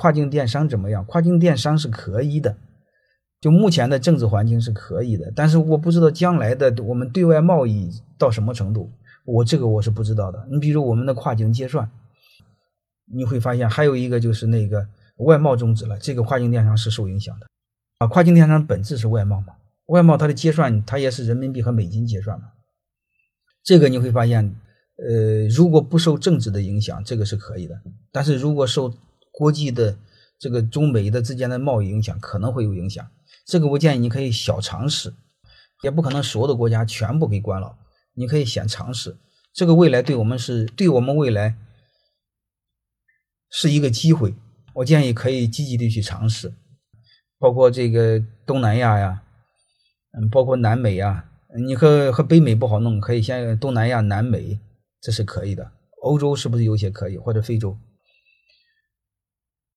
跨境电商怎么样？跨境电商是可以的，就目前的政治环境是可以的，但是我不知道将来的我们对外贸易到什么程度，我这个我是不知道的。你比如我们的跨境结算，你会发现还有一个就是那个外贸终止了，这个跨境电商是受影响的啊。跨境电商本质是外贸嘛，外贸它的结算它也是人民币和美金结算嘛，这个你会发现。呃，如果不受政治的影响，这个是可以的。但是如果受国际的这个中美的之间的贸易影响，可能会有影响。这个我建议你可以小尝试，也不可能所有的国家全部给关了。你可以先尝试，这个未来对我们是对我们未来是一个机会。我建议可以积极的去尝试，包括这个东南亚呀，嗯，包括南美呀，你和和北美不好弄，可以先东南亚、南美。这是可以的，欧洲是不是有些可以，或者非洲？